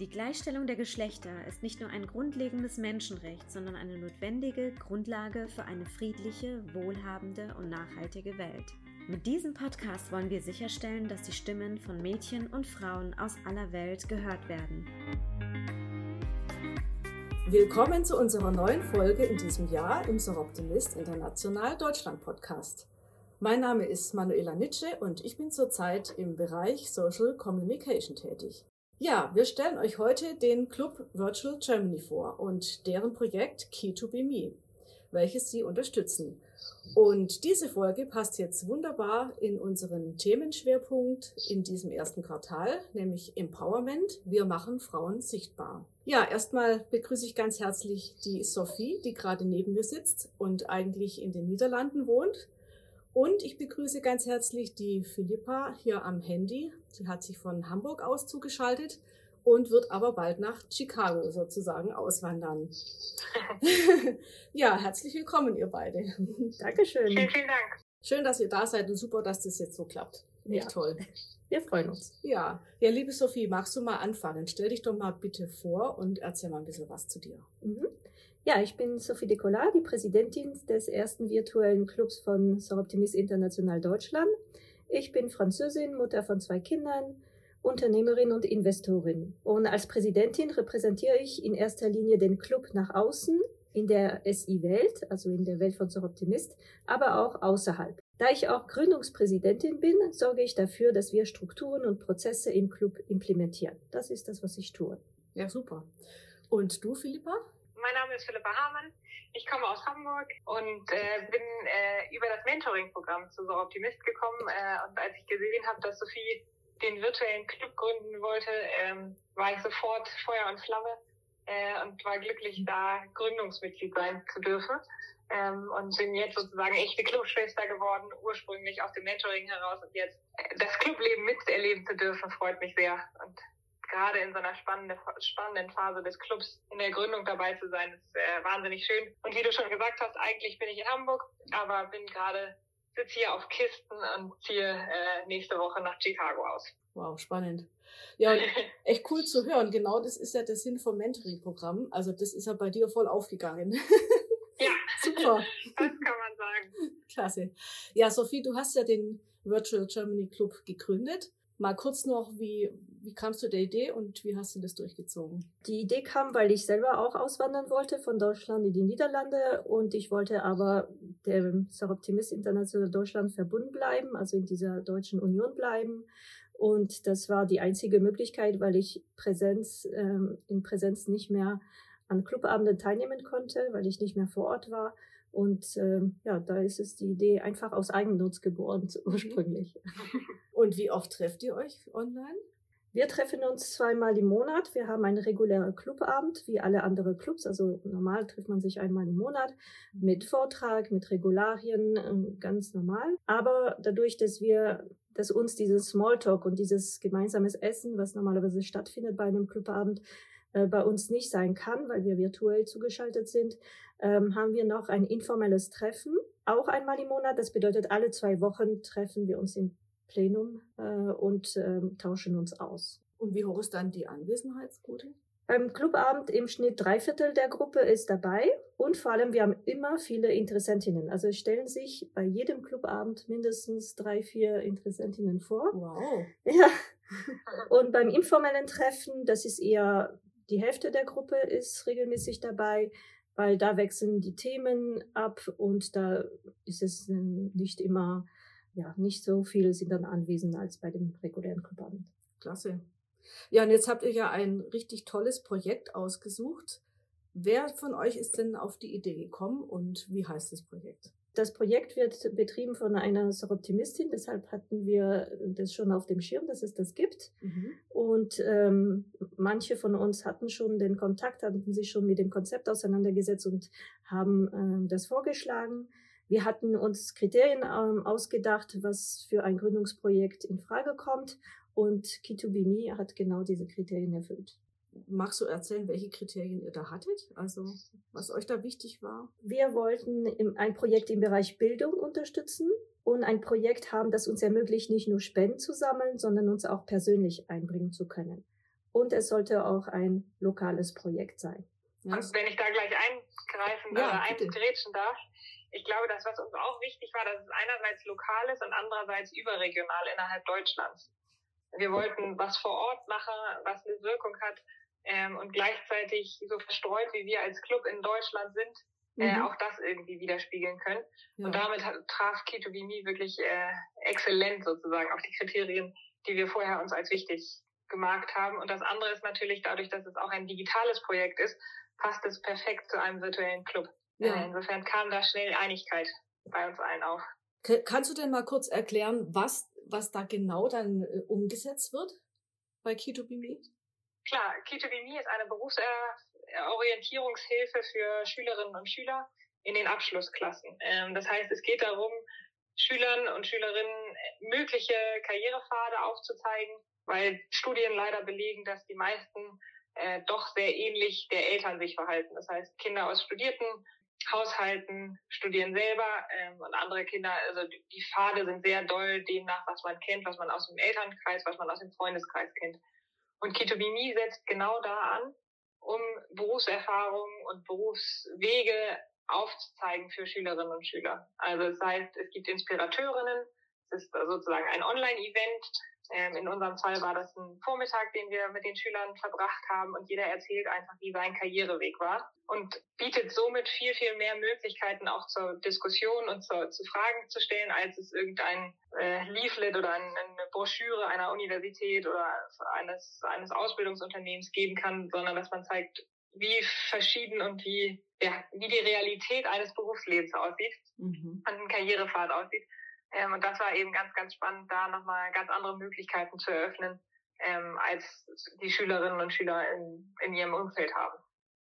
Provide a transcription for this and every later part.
Die Gleichstellung der Geschlechter ist nicht nur ein grundlegendes Menschenrecht, sondern eine notwendige Grundlage für eine friedliche, wohlhabende und nachhaltige Welt. Mit diesem Podcast wollen wir sicherstellen, dass die Stimmen von Mädchen und Frauen aus aller Welt gehört werden. Willkommen zu unserer neuen Folge in diesem Jahr im Soroptimist International Deutschland Podcast. Mein Name ist Manuela Nitsche und ich bin zurzeit im Bereich Social Communication tätig. Ja, wir stellen euch heute den Club Virtual Germany vor und deren Projekt Key to Be Me, welches sie unterstützen. Und diese Folge passt jetzt wunderbar in unseren Themenschwerpunkt in diesem ersten Quartal, nämlich Empowerment. Wir machen Frauen sichtbar. Ja, erstmal begrüße ich ganz herzlich die Sophie, die gerade neben mir sitzt und eigentlich in den Niederlanden wohnt. Und ich begrüße ganz herzlich die Philippa hier am Handy. Sie hat sich von Hamburg aus zugeschaltet und wird aber bald nach Chicago sozusagen auswandern. ja, herzlich willkommen, ihr beide. Dankeschön. Vielen, vielen Dank. Schön, dass ihr da seid und super, dass das jetzt so klappt. Echt ja. toll. Wir freuen uns. Ja. Ja, liebe Sophie, magst du mal anfangen? Stell dich doch mal bitte vor und erzähl mal ein bisschen was zu dir. Mhm. Ja, ich bin Sophie Decolat, die Präsidentin des ersten virtuellen Clubs von Soroptimis International Deutschland. Ich bin Französin, Mutter von zwei Kindern, Unternehmerin und Investorin. Und als Präsidentin repräsentiere ich in erster Linie den Club nach außen in der SI-Welt, also in der Welt von Soroptimist, aber auch außerhalb. Da ich auch Gründungspräsidentin bin, sorge ich dafür, dass wir Strukturen und Prozesse im Club implementieren. Das ist das, was ich tue. Ja, super. Und du, Philippa? Mein Name ist Philippa Hamann. Ich komme aus Hamburg und äh, bin äh, über das Mentoring-Programm zu So Optimist gekommen. Äh, und als ich gesehen habe, dass Sophie den virtuellen Club gründen wollte, ähm, war ich sofort Feuer und Flamme äh, und war glücklich, da Gründungsmitglied sein zu dürfen. Ähm, und bin jetzt sozusagen echte Clubschwester geworden, ursprünglich aus dem Mentoring heraus und jetzt das Clubleben miterleben zu dürfen, freut mich sehr. Und gerade in so einer spannenden, spannenden Phase des Clubs in der Gründung dabei zu sein, ist äh, wahnsinnig schön. Und wie du schon gesagt hast, eigentlich bin ich in Hamburg, aber bin gerade sitze hier auf Kisten und ziehe äh, nächste Woche nach Chicago aus. Wow, spannend. Ja, echt cool zu hören. Genau das ist ja der Sinn vom Mentoring-Programm. Also das ist ja bei dir voll aufgegangen. Ja, super. Das kann man sagen. Klasse. Ja, Sophie, du hast ja den Virtual Germany Club gegründet. Mal kurz noch, wie, wie kamst du der Idee und wie hast du das durchgezogen? Die Idee kam, weil ich selber auch auswandern wollte von Deutschland in die Niederlande und ich wollte aber dem Soroptimist International Deutschland verbunden bleiben, also in dieser deutschen Union bleiben. Und das war die einzige Möglichkeit, weil ich Präsenz, ähm, in Präsenz nicht mehr an Clubabenden teilnehmen konnte, weil ich nicht mehr vor Ort war. Und ähm, ja, da ist es die Idee einfach aus Eigennutz geboren ursprünglich. Und wie oft trefft ihr euch online? Wir treffen uns zweimal im Monat. Wir haben einen regulären Clubabend, wie alle anderen Clubs. Also normal trifft man sich einmal im Monat mit Vortrag, mit Regularien, ähm, ganz normal. Aber dadurch, dass wir, dass uns dieses Smalltalk und dieses gemeinsames Essen, was normalerweise stattfindet bei einem Clubabend, äh, bei uns nicht sein kann, weil wir virtuell zugeschaltet sind, ähm, haben wir noch ein informelles Treffen, auch einmal im Monat. Das bedeutet, alle zwei Wochen treffen wir uns im Plenum äh, und äh, tauschen uns aus. Und wie hoch ist dann die Anwesenheitsquote? Beim Clubabend im Schnitt drei Viertel der Gruppe ist dabei und vor allem wir haben immer viele Interessentinnen. Also stellen sich bei jedem Clubabend mindestens drei, vier Interessentinnen vor. Wow. Ja. Und beim informellen Treffen, das ist eher die Hälfte der Gruppe ist regelmäßig dabei, weil da wechseln die Themen ab und da ist es nicht immer ja, nicht so viele sind dann anwesend als bei dem regulären Clubabend. Klasse. Ja, und jetzt habt ihr ja ein richtig tolles Projekt ausgesucht. Wer von euch ist denn auf die Idee gekommen und wie heißt das Projekt? Das Projekt wird betrieben von einer Soroptimistin, deshalb hatten wir das schon auf dem Schirm, dass es das gibt. Mhm. Und ähm, manche von uns hatten schon den Kontakt, hatten sich schon mit dem Konzept auseinandergesetzt und haben ähm, das vorgeschlagen. Wir hatten uns Kriterien ähm, ausgedacht, was für ein Gründungsprojekt in Frage kommt. Und Key2B hat genau diese Kriterien erfüllt. Magst du erzählen, welche Kriterien ihr da hattet? Also, was euch da wichtig war? Wir wollten ein Projekt im Bereich Bildung unterstützen und ein Projekt haben, das uns ermöglicht, nicht nur Spenden zu sammeln, sondern uns auch persönlich einbringen zu können. Und es sollte auch ein lokales Projekt sein. Ja. Und wenn ich da gleich eingreifen ja, oder eingrätschen darf, ich glaube, das, was uns auch wichtig war, dass es einerseits lokal ist und andererseits überregional innerhalb Deutschlands. Wir wollten was vor Ort machen, was eine Wirkung hat ähm, und gleichzeitig so verstreut, wie wir als Club in Deutschland sind, äh, mhm. auch das irgendwie widerspiegeln können. Ja. Und damit traf Keto.me wirklich äh, exzellent sozusagen auf die Kriterien, die wir vorher uns als wichtig gemarkt haben. Und das andere ist natürlich dadurch, dass es auch ein digitales Projekt ist, passt es perfekt zu einem virtuellen Club. Ja. Äh, insofern kam da schnell Einigkeit bei uns allen auf. Kannst du denn mal kurz erklären, was, was da genau dann äh, umgesetzt wird bei Keto.me? Klar, Keto.me ist eine Berufsorientierungshilfe für Schülerinnen und Schüler in den Abschlussklassen. Ähm, das heißt, es geht darum, Schülern und Schülerinnen mögliche Karrierepfade aufzuzeigen, weil Studien leider belegen, dass die meisten äh, doch sehr ähnlich der Eltern sich verhalten. Das heißt, Kinder aus studierten Haushalten studieren selber ähm, und andere Kinder, also die, Pfade sind sehr doll demnach, was man kennt, was man aus dem Elternkreis, was man aus dem Freundeskreis kennt. Und Ketobimi setzt genau da an, um Berufserfahrungen und Berufswege aufzuzeigen für Schülerinnen und Schüler. Also das heißt, es gibt Inspirateurinnen, es ist sozusagen ein Online-Event, ähm, in unserem Fall war das ein Vormittag, den wir mit den Schülern verbracht haben und jeder erzählt einfach, wie sein Karriereweg war und bietet somit viel, viel mehr Möglichkeiten auch zur Diskussion und zur, zu Fragen zu stellen, als es irgendein äh, Leaflet oder ein, eine Broschüre einer Universität oder eines, eines Ausbildungsunternehmens geben kann, sondern dass man zeigt, wie verschieden und wie, ja, wie die Realität eines Berufslebens aussieht mhm. und ein Karrierepfad aussieht. Ähm, und das war eben ganz, ganz spannend, da nochmal ganz andere Möglichkeiten zu eröffnen, ähm, als die Schülerinnen und Schüler in, in ihrem Umfeld haben.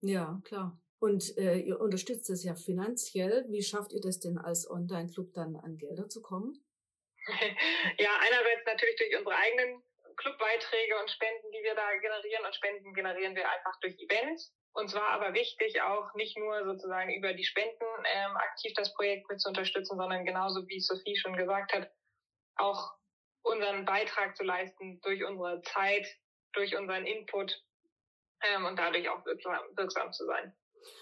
Ja, klar. Und äh, ihr unterstützt es ja finanziell. Wie schafft ihr das denn als Online-Club dann an Gelder zu kommen? ja, einerseits natürlich durch unsere eigenen Clubbeiträge und Spenden, die wir da generieren. Und Spenden generieren wir einfach durch Events. Uns war aber wichtig, auch nicht nur sozusagen über die Spenden ähm, aktiv das Projekt mit zu unterstützen, sondern genauso wie Sophie schon gesagt hat, auch unseren Beitrag zu leisten durch unsere Zeit, durch unseren Input ähm, und dadurch auch wirksam, wirksam zu sein.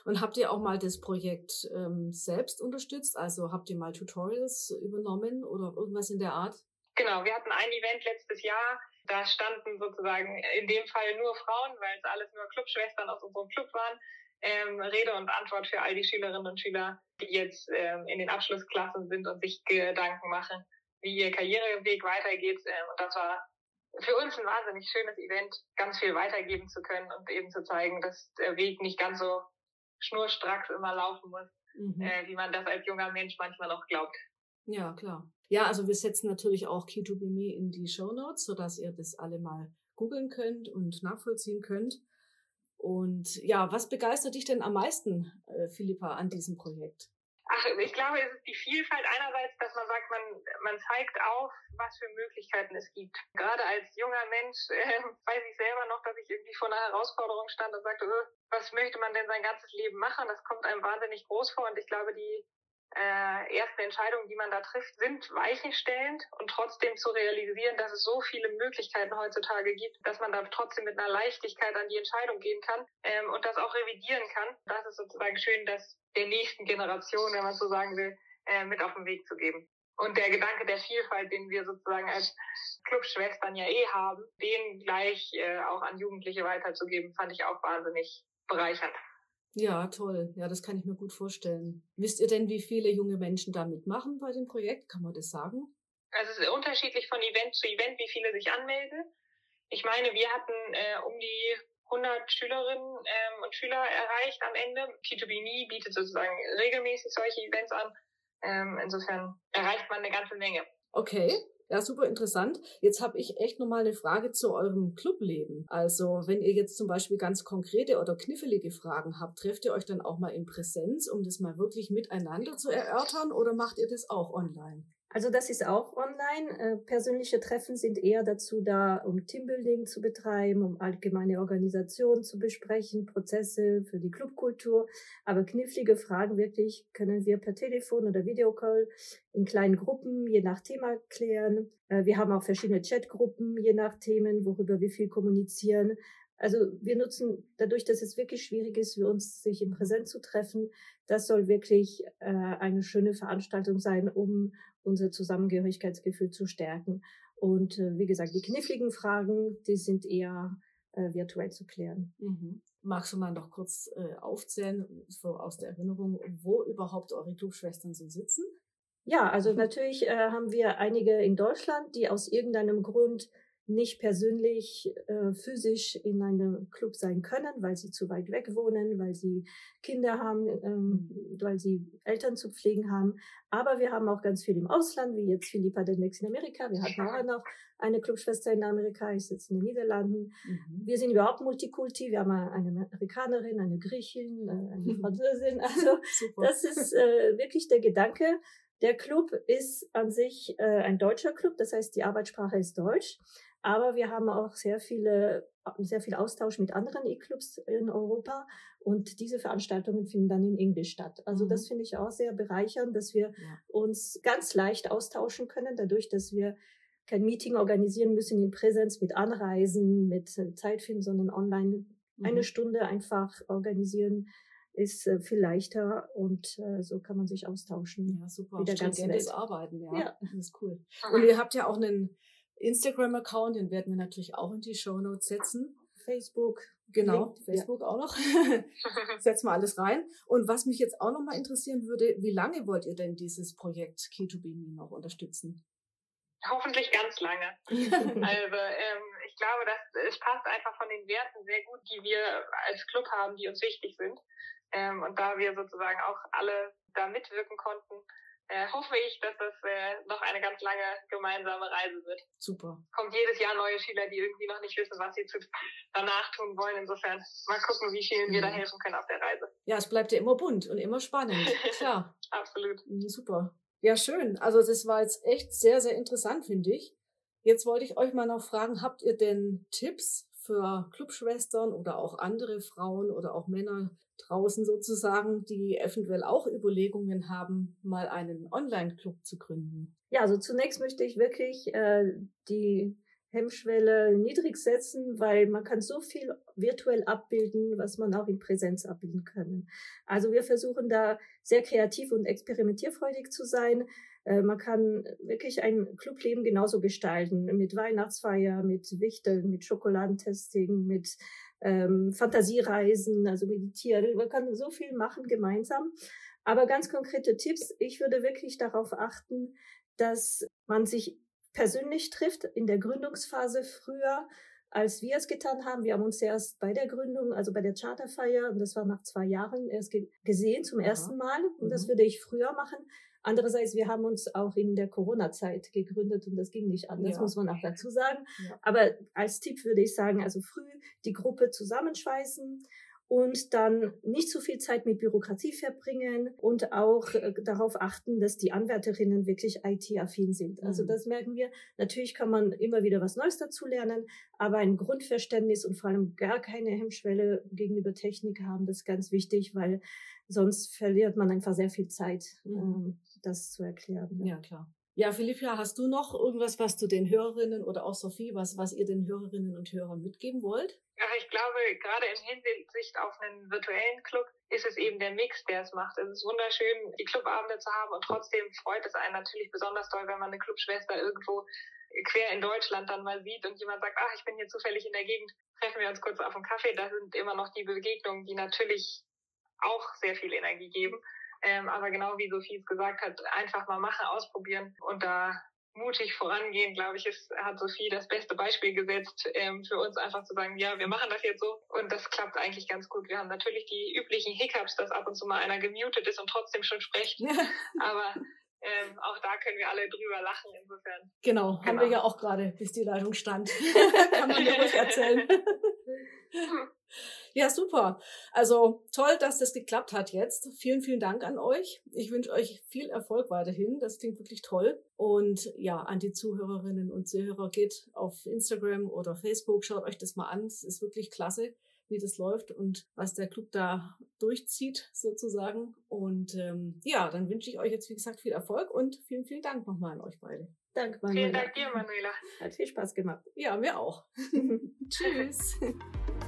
Und habt ihr auch mal das Projekt ähm, selbst unterstützt? Also habt ihr mal Tutorials übernommen oder irgendwas in der Art? Genau, wir hatten ein Event letztes Jahr, da standen sozusagen in dem Fall nur Frauen, weil es alles nur Clubschwestern aus unserem Club waren. Ähm, Rede und Antwort für all die Schülerinnen und Schüler, die jetzt ähm, in den Abschlussklassen sind und sich Gedanken machen, wie ihr Karriereweg weitergeht. Ähm, und das war für uns ein wahnsinnig schönes Event, ganz viel weitergeben zu können und eben zu zeigen, dass der Weg nicht ganz so schnurstracks immer laufen muss, mhm. äh, wie man das als junger Mensch manchmal noch glaubt. Ja, klar. Ja, also wir setzen natürlich auch Key2BMe in die Show Notes, sodass ihr das alle mal googeln könnt und nachvollziehen könnt. Und ja, was begeistert dich denn am meisten, äh, Philippa, an diesem Projekt? Ach, ich glaube, es ist die Vielfalt einerseits, dass man sagt, man, man zeigt auf, was für Möglichkeiten es gibt. Gerade als junger Mensch äh, weiß ich selber noch, dass ich irgendwie vor einer Herausforderung stand und sagte, äh, was möchte man denn sein ganzes Leben machen? Das kommt einem wahnsinnig groß vor und ich glaube, die äh, ersten Entscheidungen, die man da trifft, sind weichenstellend und trotzdem zu realisieren, dass es so viele Möglichkeiten heutzutage gibt, dass man da trotzdem mit einer Leichtigkeit an die Entscheidung gehen kann ähm, und das auch revidieren kann. Das ist sozusagen schön, das der nächsten Generation, wenn man so sagen will, äh, mit auf den Weg zu geben. Und der Gedanke der Vielfalt, den wir sozusagen als Clubschwestern ja eh haben, den gleich äh, auch an Jugendliche weiterzugeben, fand ich auch wahnsinnig bereichernd. Ja, toll. Ja, das kann ich mir gut vorstellen. Wisst ihr denn, wie viele junge Menschen da mitmachen bei dem Projekt? Kann man das sagen? Also es ist unterschiedlich von Event zu Event, wie viele sich anmelden. Ich meine, wir hatten äh, um die 100 Schülerinnen ähm, und Schüler erreicht am Ende. P2B Me bietet sozusagen regelmäßig solche Events an. Ähm, insofern erreicht man eine ganze Menge. Okay. Ja, super interessant. Jetzt habe ich echt nochmal eine Frage zu eurem Clubleben. Also, wenn ihr jetzt zum Beispiel ganz konkrete oder knifflige Fragen habt, trefft ihr euch dann auch mal in Präsenz, um das mal wirklich miteinander zu erörtern oder macht ihr das auch online? Also das ist auch online. Äh, persönliche Treffen sind eher dazu da, um Teambuilding zu betreiben, um allgemeine Organisation zu besprechen, Prozesse für die Clubkultur. Aber knifflige Fragen wirklich können wir per Telefon oder Videocall in kleinen Gruppen je nach Thema klären. Äh, wir haben auch verschiedene Chatgruppen je nach Themen, worüber wir viel kommunizieren. Also wir nutzen dadurch, dass es wirklich schwierig ist, für uns sich im Präsenz zu treffen. Das soll wirklich äh, eine schöne Veranstaltung sein, um unser Zusammengehörigkeitsgefühl zu stärken. Und äh, wie gesagt, die kniffligen Fragen, die sind eher äh, virtuell zu klären. Mhm. Magst du mal noch kurz äh, aufzählen, so aus der Erinnerung, wo überhaupt eure Clubschwestern so sitzen? Ja, also natürlich äh, haben wir einige in Deutschland, die aus irgendeinem Grund nicht persönlich äh, physisch in einem Club sein können, weil sie zu weit weg wohnen, weil sie Kinder haben, ähm, weil sie Eltern zu pflegen haben. Aber wir haben auch ganz viel im Ausland, wie jetzt Philippa demnächst in Amerika. Wir hatten auch noch eine Clubschwester in Amerika, ich sitze in den Niederlanden. Mhm. Wir sind überhaupt Multikulti. Wir haben eine Amerikanerin, eine Griechin, äh, eine Französin. Also Super. das ist äh, wirklich der Gedanke. Der Club ist an sich äh, ein deutscher Club, das heißt, die Arbeitssprache ist Deutsch. Aber wir haben auch sehr viele, sehr viel Austausch mit anderen E-Clubs in Europa und diese Veranstaltungen finden dann in Englisch statt. Also mhm. das finde ich auch sehr bereichernd, dass wir ja. uns ganz leicht austauschen können, dadurch, dass wir kein Meeting organisieren müssen in Präsenz mit Anreisen, mit Zeit finden, sondern online mhm. eine Stunde einfach organisieren ist äh, viel leichter und äh, so kann man sich austauschen. Ja, super. Wieder ganz Welt. Arbeiten, ja. ja. Das ist cool. Und ihr habt ja auch einen Instagram-Account, den werden wir natürlich auch in die Show Notes setzen. Facebook. Genau, Link, Facebook ja. auch noch. Setzen wir alles rein. Und was mich jetzt auch noch mal interessieren würde, wie lange wollt ihr denn dieses Projekt K2B noch unterstützen? Hoffentlich ganz lange. also ähm, ich glaube, dass es passt einfach von den Werten sehr gut, die wir als Club haben, die uns wichtig sind. Ähm, und da wir sozusagen auch alle da mitwirken konnten, äh, hoffe ich, dass das äh, noch eine ganz lange gemeinsame Reise wird. Super. Kommt jedes Jahr neue Schüler, die irgendwie noch nicht wissen, was sie zu, danach tun wollen. Insofern mal gucken, wie vielen wir da mhm. helfen können auf der Reise. Ja, es bleibt ja immer bunt und immer spannend. Klar. Absolut. Mhm, super. Ja, schön. Also das war jetzt echt sehr, sehr interessant, finde ich. Jetzt wollte ich euch mal noch fragen, habt ihr denn Tipps für Clubschwestern oder auch andere Frauen oder auch Männer, draußen sozusagen, die eventuell auch Überlegungen haben, mal einen Online-Club zu gründen? Ja, also zunächst möchte ich wirklich äh, die Hemmschwelle niedrig setzen, weil man kann so viel virtuell abbilden, was man auch in Präsenz abbilden kann. Also wir versuchen da sehr kreativ und experimentierfreudig zu sein. Äh, man kann wirklich ein Clubleben genauso gestalten, mit Weihnachtsfeier, mit Wichteln, mit Schokoladentesting, mit ähm, Fantasiereisen, also meditieren. Man kann so viel machen gemeinsam. Aber ganz konkrete Tipps. Ich würde wirklich darauf achten, dass man sich persönlich trifft in der Gründungsphase früher, als wir es getan haben. Wir haben uns erst bei der Gründung, also bei der Charterfeier, und das war nach zwei Jahren, erst gesehen zum ersten Mal. Und das mhm. würde ich früher machen. Andererseits, wir haben uns auch in der Corona-Zeit gegründet und das ging nicht anders, ja. muss man auch dazu sagen. Ja. Aber als Tipp würde ich sagen, also früh die Gruppe zusammenschweißen und dann nicht zu viel Zeit mit Bürokratie verbringen und auch äh, darauf achten, dass die Anwärterinnen wirklich IT-affin sind. Also mhm. das merken wir. Natürlich kann man immer wieder was Neues dazu lernen, aber ein Grundverständnis und vor allem gar keine Hemmschwelle gegenüber Technik haben, das ist ganz wichtig, weil sonst verliert man einfach sehr viel Zeit, mhm. ähm, das zu erklären. Ja, ja klar. Ja, Philippia, hast du noch irgendwas, was du den Hörerinnen oder auch Sophie, was, was ihr den Hörerinnen und Hörern mitgeben wollt? Ja, ich glaube, gerade in Hinsicht auf einen virtuellen Club ist es eben der Mix, der es macht. Es ist wunderschön, die Clubabende zu haben und trotzdem freut es einen natürlich besonders toll, wenn man eine Clubschwester irgendwo quer in Deutschland dann mal sieht und jemand sagt, ach, ich bin hier zufällig in der Gegend, treffen wir uns kurz auf einen Kaffee. Das sind immer noch die Begegnungen, die natürlich auch sehr viel Energie geben. Ähm, aber genau wie Sophie es gesagt hat, einfach mal machen, ausprobieren und da mutig vorangehen, glaube ich, ist, hat Sophie das beste Beispiel gesetzt, ähm, für uns einfach zu sagen, ja, wir machen das jetzt so und das klappt eigentlich ganz gut. Wir haben natürlich die üblichen Hiccups, dass ab und zu mal einer gemutet ist und trotzdem schon spricht, aber ähm, auch da können wir alle drüber lachen, insofern. Genau, genau. haben wir ja auch gerade, bis die Leitung stand. Kann man ja ruhig erzählen. Ja, super. Also toll, dass das geklappt hat jetzt. Vielen, vielen Dank an euch. Ich wünsche euch viel Erfolg weiterhin. Das klingt wirklich toll. Und ja, an die Zuhörerinnen und Zuhörer geht auf Instagram oder Facebook, schaut euch das mal an. Es ist wirklich klasse, wie das läuft und was der Club da durchzieht sozusagen. Und ähm, ja, dann wünsche ich euch jetzt, wie gesagt, viel Erfolg und vielen, vielen Dank nochmal an euch beide. Danke, Manuela. Vielen Dank dir, Manuela. Hat viel Spaß gemacht. Ja, mir auch. Tschüss.